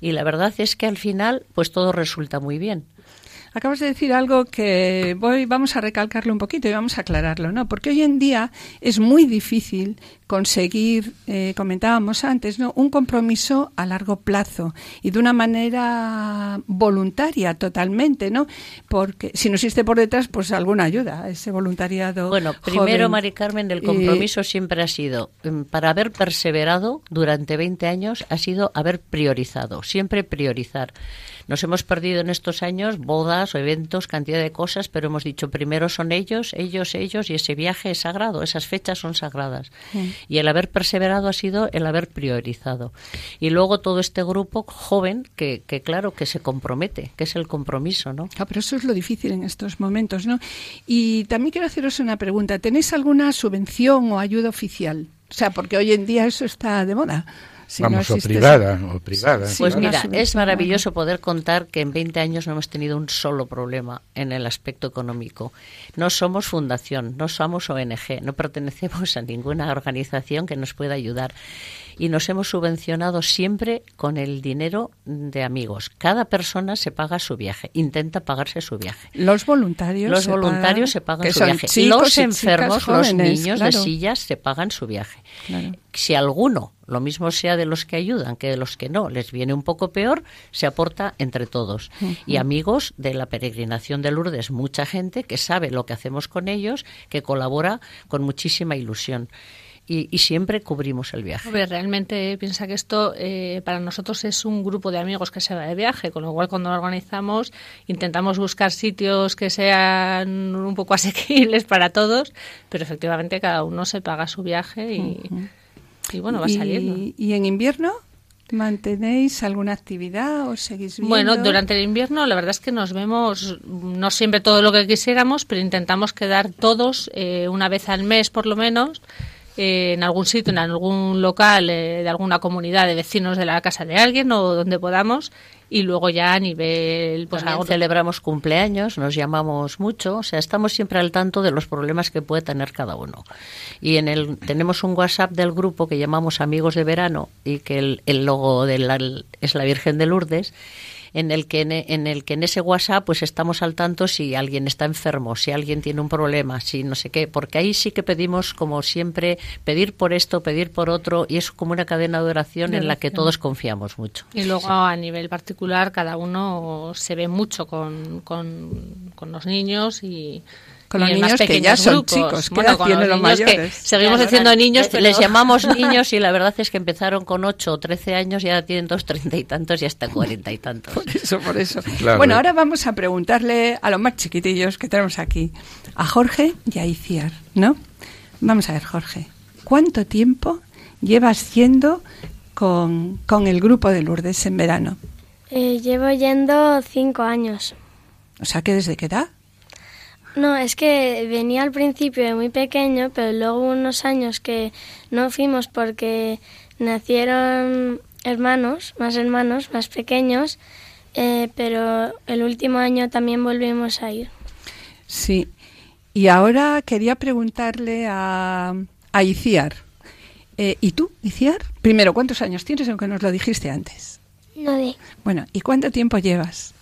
Y la verdad es que al final, pues todo resulta muy bien. Acabas de decir algo que voy, vamos a recalcarlo un poquito y vamos a aclararlo, ¿no? Porque hoy en día es muy difícil conseguir, eh, comentábamos antes, ¿no? Un compromiso a largo plazo y de una manera voluntaria totalmente, ¿no? Porque si no existe por detrás, pues alguna ayuda, ese voluntariado. Bueno, primero, joven. Mari Carmen, el Y- compromiso siempre ha sido, mm, para haber perseverado durante 20 años, ha sido haber priorizado, siempre priorizar. Nos hemos perdido en estos años bodas o eventos, cantidad de cosas, pero hemos dicho primero son ellos, ellos, ellos, y ese viaje es sagrado, esas fechas son sagradas. Y el haber perseverado ha sido el haber priorizado. Y luego todo este grupo joven que, que claro, que se compromete, que es el compromiso, ¿no? Ah, pero eso es lo difícil en estos momentos, ¿no? Y también quiero haceros una pregunta. ¿Tenéis alguna subvención o ayuda oficial? O sea, porque hoy en día eso está de moda. Si no Vamos, o privada, esa- o privada. Sí, Pues mira, es maravilloso poder contar que en 20 años no hemos tenido un solo problema en el aspecto económico. No somos fundación, no somos ONG, no pertenecemos a ninguna organización que nos pueda ayudar. Y nos hemos subvencionado siempre con el dinero de amigos. Cada persona se paga su viaje, intenta pagarse su viaje. Los voluntarios. Los se voluntarios pagan, se pagan que su son viaje. chicos los enfermos, jóvenes, los niños claro. de sillas se pagan su viaje. Claro. Si alguno, lo mismo sea de los que ayudan que de los que no, les viene un poco peor, se aporta entre todos. Y amigos de la peregrinación de Lourdes, mucha gente que sabe lo que hacemos con ellos, que colabora con muchísima ilusión. Y, y siempre cubrimos el viaje. Hombre, realmente piensa que esto eh, para nosotros es un grupo de amigos que se va de viaje, con lo cual cuando lo organizamos intentamos buscar sitios que sean un poco asequibles para todos, pero efectivamente cada uno se paga su viaje y, y bueno, va y, saliendo. ¿Y en invierno mantenéis alguna actividad o seguís viendo? Bueno, durante el invierno la verdad es que nos vemos no siempre todo lo que quisiéramos, pero intentamos quedar todos eh, una vez al mes por lo menos eh, en algún sitio, en algún local eh, de alguna comunidad de vecinos de la casa de alguien o donde podamos y luego ya a nivel pues algo- celebramos cumpleaños, nos llamamos mucho, o sea, estamos siempre al tanto de los problemas que puede tener cada uno. Y en el tenemos un WhatsApp del grupo que llamamos Amigos de Verano y que el, el logo de la- es la Virgen de Lourdes. En el, que en, en el que en ese WhatsApp pues estamos al tanto si alguien está enfermo, si alguien tiene un problema, si no sé qué, porque ahí sí que pedimos como siempre pedir por esto, pedir por otro y es como una cadena de oración en la que todos confiamos mucho. Y luego a nivel particular cada uno se ve mucho con, con, con los niños y Con los niños que ya son grupos. chicos, ¿qué Bueno, edad con tienen los niños que mayores? seguimos diciendo niños, les, llamamos niños y la verdad es que empezaron con 8 o 13 años y ahora tienen dos treinta y tantos y hasta cuarenta y tantos. Por eso, por eso. Claro. Bueno, ahora vamos a preguntarle a los más chiquitillos que tenemos aquí, a Jorge y a Iciar, ¿no? Vamos a ver, Jorge, ¿cuánto tiempo llevas yendo con, con el grupo de Lourdes en verano? Eh, llevo yendo cinco años. O sea, que desde qué edad? No, es que venía al principio de muy pequeño, pero luego hubo unos años que no fuimos porque nacieron hermanos, más hermanos, más pequeños, eh, pero el último año también volvimos a ir. Sí. Y ahora quería preguntarle a, a Iciar. Eh, ¿Y tú, Iciar? Primero, ¿cuántos años tienes, aunque nos lo dijiste antes? Nueve, Bueno, ¿y cuánto tiempo llevas?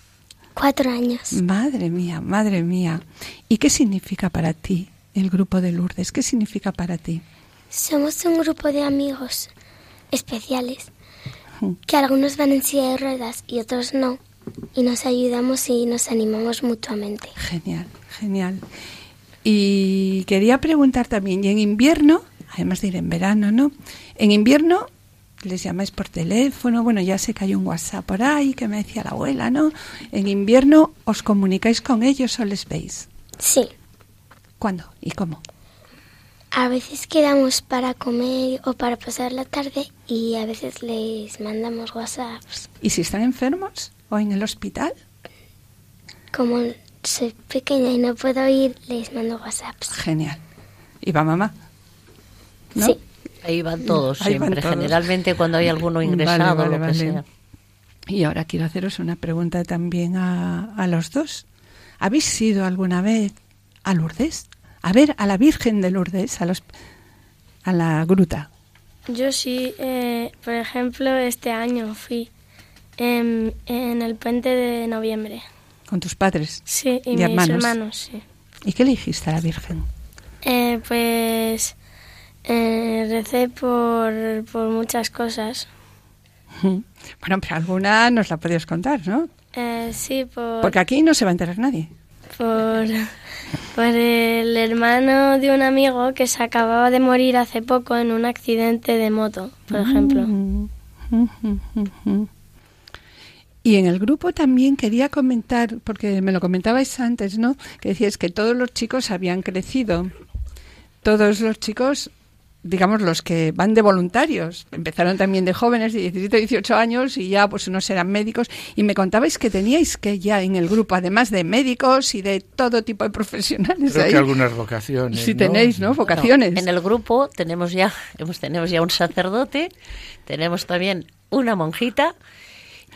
Cuatro años. Madre mía, madre mía. ¿Y qué significa para ti el grupo de Lourdes? ¿Qué significa para ti? Somos un grupo de amigos especiales, que algunos van en silla de ruedas y otros no. y nos ayudamos y nos animamos mutuamente. Genial, genial. Y quería preguntar también, ¿y en invierno, además de ir en verano, ¿no? En invierno les llamáis por teléfono, bueno, ya sé que hay un WhatsApp por ahí que me decía la abuela, ¿no? En invierno os comunicáis con ellos o les veis. Sí. ¿Cuándo y cómo? A veces quedamos para comer o para pasar la tarde y a veces les mandamos WhatsApps. ¿Y si están enfermos o en el hospital? Como soy pequeña y no puedo ir, les mando WhatsApps. Genial. ¿Y va mamá? ¿No? Sí. Ahí van todos Ahí van siempre, todos. generalmente cuando hay alguno ingresado, Vale, vale, lo que vale. sea. Y ahora quiero haceros una pregunta también a, a los dos. ¿Habéis ido alguna vez a Lourdes? A ver, a la Virgen de Lourdes, a, los, a la gruta. Yo sí, eh, por ejemplo, este año fui en, en el puente de noviembre. Con tus padres. Sí, y, Y mis hermanos. hermanos, sí. ¿Y qué le dijiste a la Virgen? Eh, pues eh, recé por, por muchas cosas. Bueno, pero alguna nos la podías contar, ¿no? Eh, sí, por, Porque aquí no se va a enterar nadie. por, por el hermano de un amigo que se acababa de morir hace poco en un accidente de moto, por ejemplo. Y en el grupo también quería comentar, porque me lo comentabais antes, ¿no? Que decías que todos los chicos habían crecido. Todos los chicos, digamos, los que van de voluntarios. Empezaron también de jóvenes, de 17, 18 años, y ya pues unos eran médicos. Y me contabais que teníais que ya en el grupo, además de médicos y de todo tipo de profesionales Creo ahí. que algunas vocaciones. Si ¿no? tenéis, ¿no? Vocaciones. En el grupo tenemos ya, hemos, tenemos ya un sacerdote, tenemos también una monjita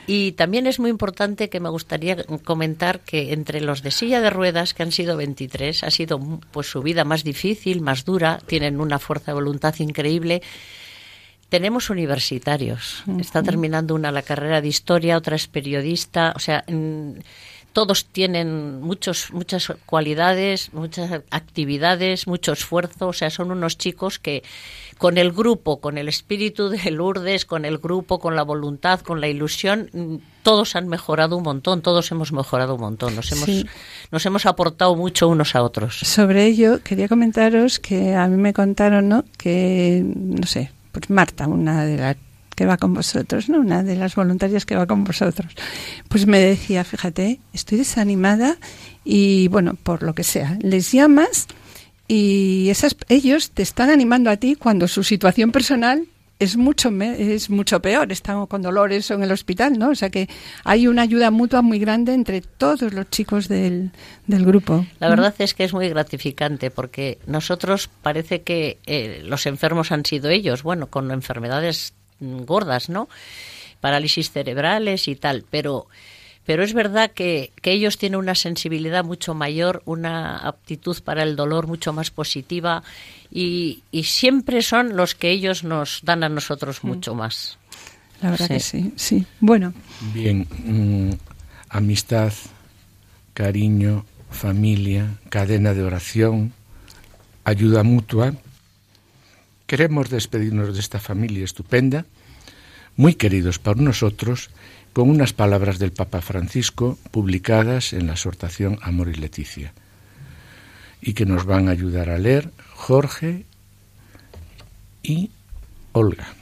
y también es muy importante que me gustaría comentar que entre los de silla de ruedas, que han sido 23, ha sido pues su vida más difícil, más dura, tienen una fuerza de voluntad increíble. Tenemos universitarios. Está terminando una la carrera de historia, otra es periodista, o sea, todos tienen muchos, muchas cualidades, muchas actividades, mucho esfuerzo. O sea, son unos chicos que con el grupo, con el espíritu de Lourdes, con el grupo, con la voluntad, con la ilusión, mm, todos han mejorado un montón, todos hemos mejorado un montón. Nos hemos, Sí. nos hemos aportado mucho unos a otros. Sobre ello, quería comentaros que a mí me contaron, ¿no? Que, no sé, pues Marta, una de las que va con vosotros, ¿no? Una de las voluntarias que va con vosotros. Pues me decía, fíjate, estoy desanimada y, bueno, por lo que sea, les llamas y esas, ellos te están animando a ti cuando su situación personal es mucho es mucho peor, están con dolores o en el hospital, ¿no? O sea que hay una ayuda mutua muy grande entre todos los chicos del, del grupo. La verdad es que es muy gratificante porque nosotros parece que eh, los enfermos han sido ellos, bueno, con enfermedades gordas, ¿no? Parálisis cerebrales y tal, pero pero es verdad que, que ellos tienen una sensibilidad mucho mayor, una aptitud para el dolor mucho más positiva y, y siempre son los que ellos nos dan a nosotros mucho más. La verdad Sí. que sí, sí. Bueno, Bien, mm, amistad, cariño, familia, cadena de oración, ayuda mutua. Queremos despedirnos de esta familia estupenda, muy queridos por nosotros, con unas palabras del Papa Francisco publicadas en la exhortación Amor y Leticia, y que nos van a ayudar a leer Jorge y Olga.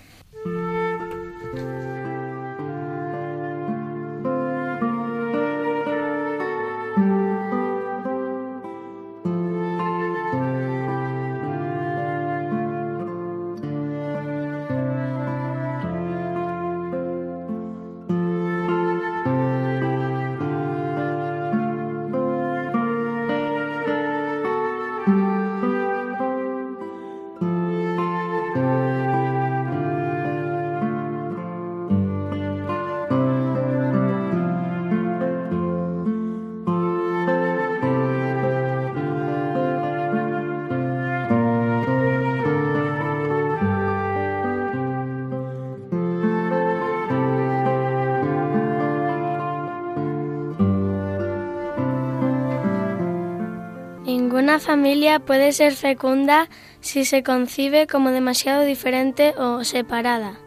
Familia puede ser fecunda si se concibe como demasiado diferente o separada.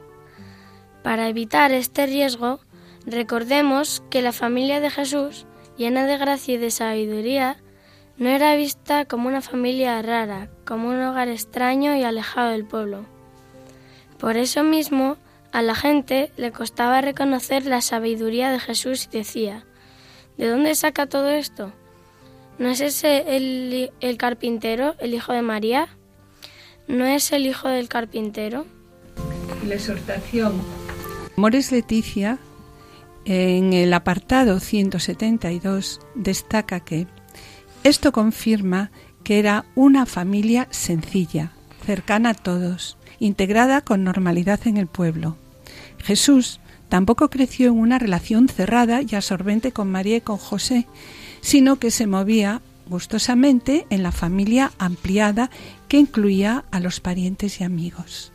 Para evitar este riesgo, Recordemos que la familia de Jesús, llena de gracia y de sabiduría, no era vista como una familia rara, como un hogar extraño y alejado del pueblo. Por eso mismo, a la gente le costaba reconocer la sabiduría de Jesús y decía, ¿de dónde saca todo esto? ¿No es ese el, el carpintero, el hijo de María? ¿No es el hijo del carpintero? La exhortación. Mores Leticia, en el apartado 172, destaca que esto confirma que era una familia sencilla, cercana a todos, integrada con normalidad en el pueblo. Jesús tampoco creció en una relación cerrada y absorbente con María y con José, sino que se movía gustosamente en la familia ampliada que incluía a los parientes y amigos.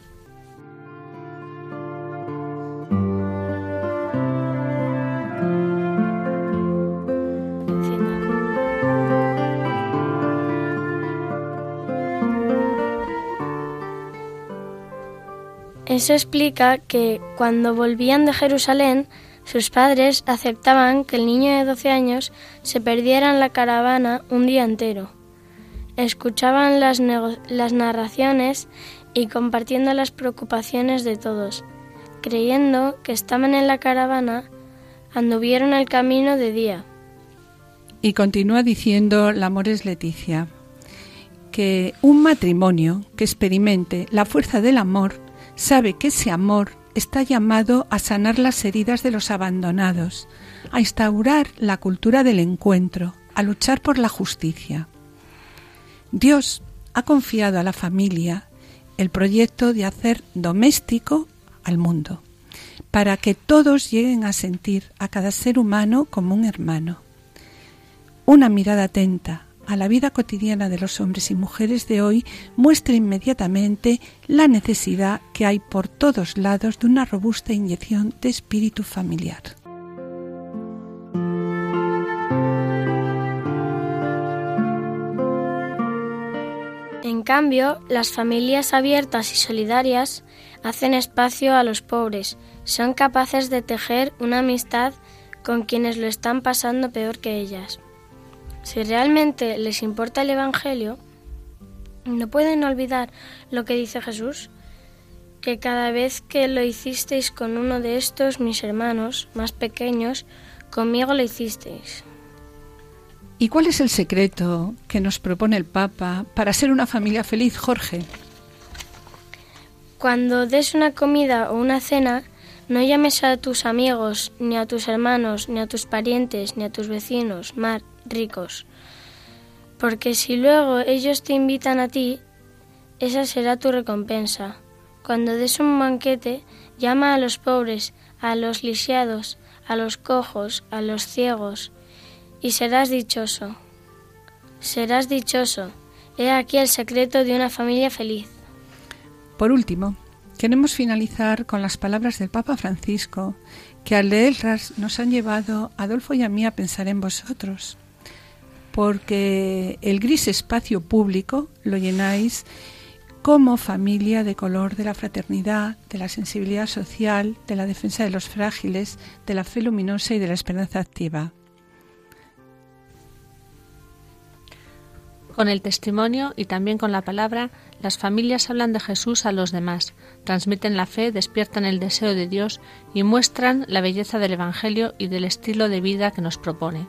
Eso explica que cuando volvían de Jerusalén, sus padres aceptaban que el niño de 12 años se perdiera en la caravana un día entero. Escuchaban las, narraciones y compartiendo las preocupaciones de todos. Creyendo que estaban en la caravana, anduvieron el camino de día. Y continúa diciendo la Amores Leticia que un matrimonio que experimente la fuerza del amor sabe que ese amor está llamado a sanar las heridas de los abandonados, a instaurar la cultura del encuentro, a luchar por la justicia. Dios ha confiado a la familia el proyecto de hacer doméstico al mundo, para que todos lleguen a sentir a cada ser humano como un hermano. Una mirada atenta, a la vida cotidiana de los hombres y mujeres de hoy muestra inmediatamente la necesidad que hay por todos lados de una robusta inyección de espíritu familiar. En cambio, las familias abiertas y solidarias hacen espacio a los pobres, son capaces de tejer una amistad con quienes lo están pasando peor que ellas. Si realmente les importa el Evangelio, no pueden olvidar lo que dice Jesús, que cada vez que lo hicisteis con uno de estos mis hermanos más pequeños, conmigo lo hicisteis. ¿Y cuál es el secreto que nos propone el Papa para ser una familia feliz, Jorge? Cuando des una comida o una cena, no llames a tus amigos, ni a tus hermanos, ni a tus parientes, ni a tus vecinos, mar, ricos. Porque si luego ellos te invitan a ti, esa será tu recompensa. Cuando des un banquete, llama a los pobres, a los lisiados, a los cojos, a los ciegos, y serás dichoso. Serás dichoso. He aquí el secreto de una familia feliz. Por último, queremos finalizar con las palabras del Papa Francisco, que al leerlas nos han llevado, Adolfo y a mí, a pensar en vosotros porque el gris espacio público lo llenáis como familia de color de la fraternidad, de la sensibilidad social, de la defensa de los frágiles, de la fe luminosa y de la esperanza activa. Con el testimonio y también con la palabra, las familias hablan de Jesús a los demás, transmiten la fe, despiertan el deseo de Dios y muestran la belleza del Evangelio y del estilo de vida que nos propone.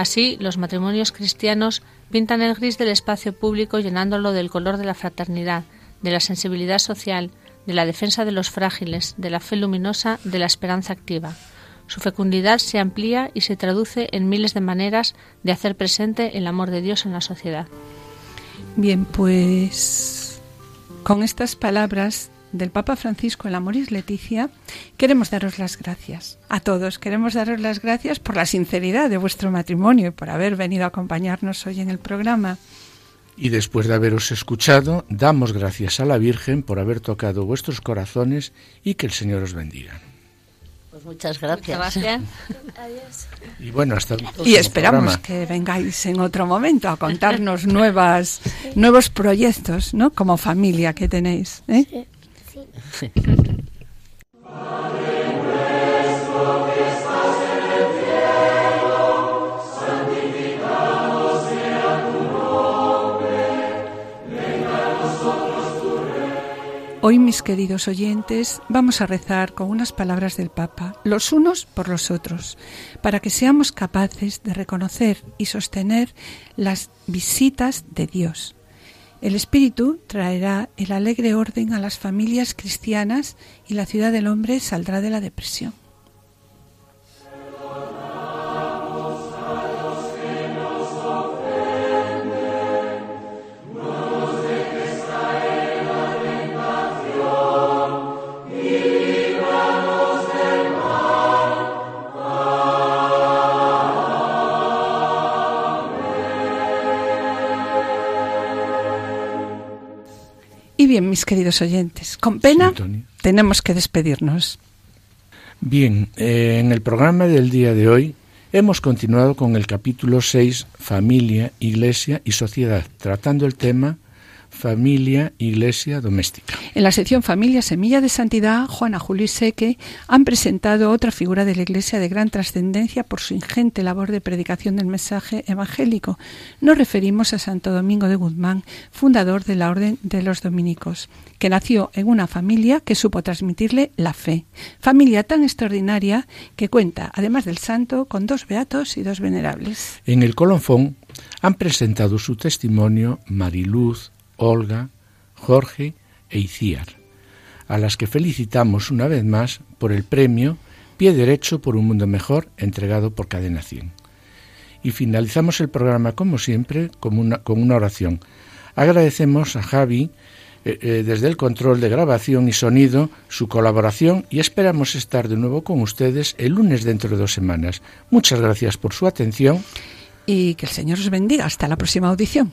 Así, los matrimonios cristianos pintan el gris del espacio público llenándolo del color de la fraternidad, de la sensibilidad social, de la defensa de los frágiles, de la fe luminosa, de la esperanza activa. Su fecundidad se amplía y se traduce en miles de maneras de hacer presente el amor de Dios en la sociedad. Bien, pues con estas palabras del Papa Francisco en la Moris Leticia, queremos daros las gracias a todos. Queremos daros las gracias por la sinceridad de vuestro matrimonio y por haber venido a acompañarnos hoy en el programa. Y después de haberos escuchado, damos gracias a la Virgen por haber tocado vuestros corazones y que el Señor os bendiga. Pues muchas gracias. gracias. Y bueno, hasta el Y esperamos programa. que vengáis en otro momento a contarnos nuevas, nuevos proyectos, ¿no? Como familia que tenéis. ¿eh? Sí. Hoy, mis queridos oyentes, vamos a rezar con unas palabras del Papa, los unos por los otros, para que seamos capaces de reconocer y sostener las visitas de Dios. El Espíritu traerá el alegre orden a las familias cristianas y la ciudad del hombre saldrá de la depresión. Bien, mis queridos oyentes, con pena tenemos que despedirnos. Bien, eh, en el programa del día de hoy hemos continuado con el capítulo 6, Familia, Iglesia y Sociedad, tratando el tema Familia, Iglesia, Doméstica. En la sección Familia Semilla de Santidad, Juana Julio y Seque han presentado otra figura de la Iglesia de gran trascendencia por su ingente labor de predicación del mensaje evangélico. Nos referimos a Santo Domingo de Guzmán, fundador de la Orden de los Dominicos, que nació en una familia que supo transmitirle la fe. Familia tan extraordinaria que cuenta, además del santo, con dos beatos y dos venerables. En el colofón han presentado su testimonio Mariluz, Olga, Jorge e Iciar, a las que felicitamos una vez más por el premio Pie Derecho por un Mundo Mejor entregado por Cadena 100. Y finalizamos el programa, como siempre, con una, con una oración. Agradecemos a Javi, eh, eh, desde el control de grabación y sonido, su colaboración y esperamos estar de nuevo con ustedes el lunes dentro de dos semanas. Muchas gracias por su atención. Y que el Señor os bendiga. Hasta la próxima audición.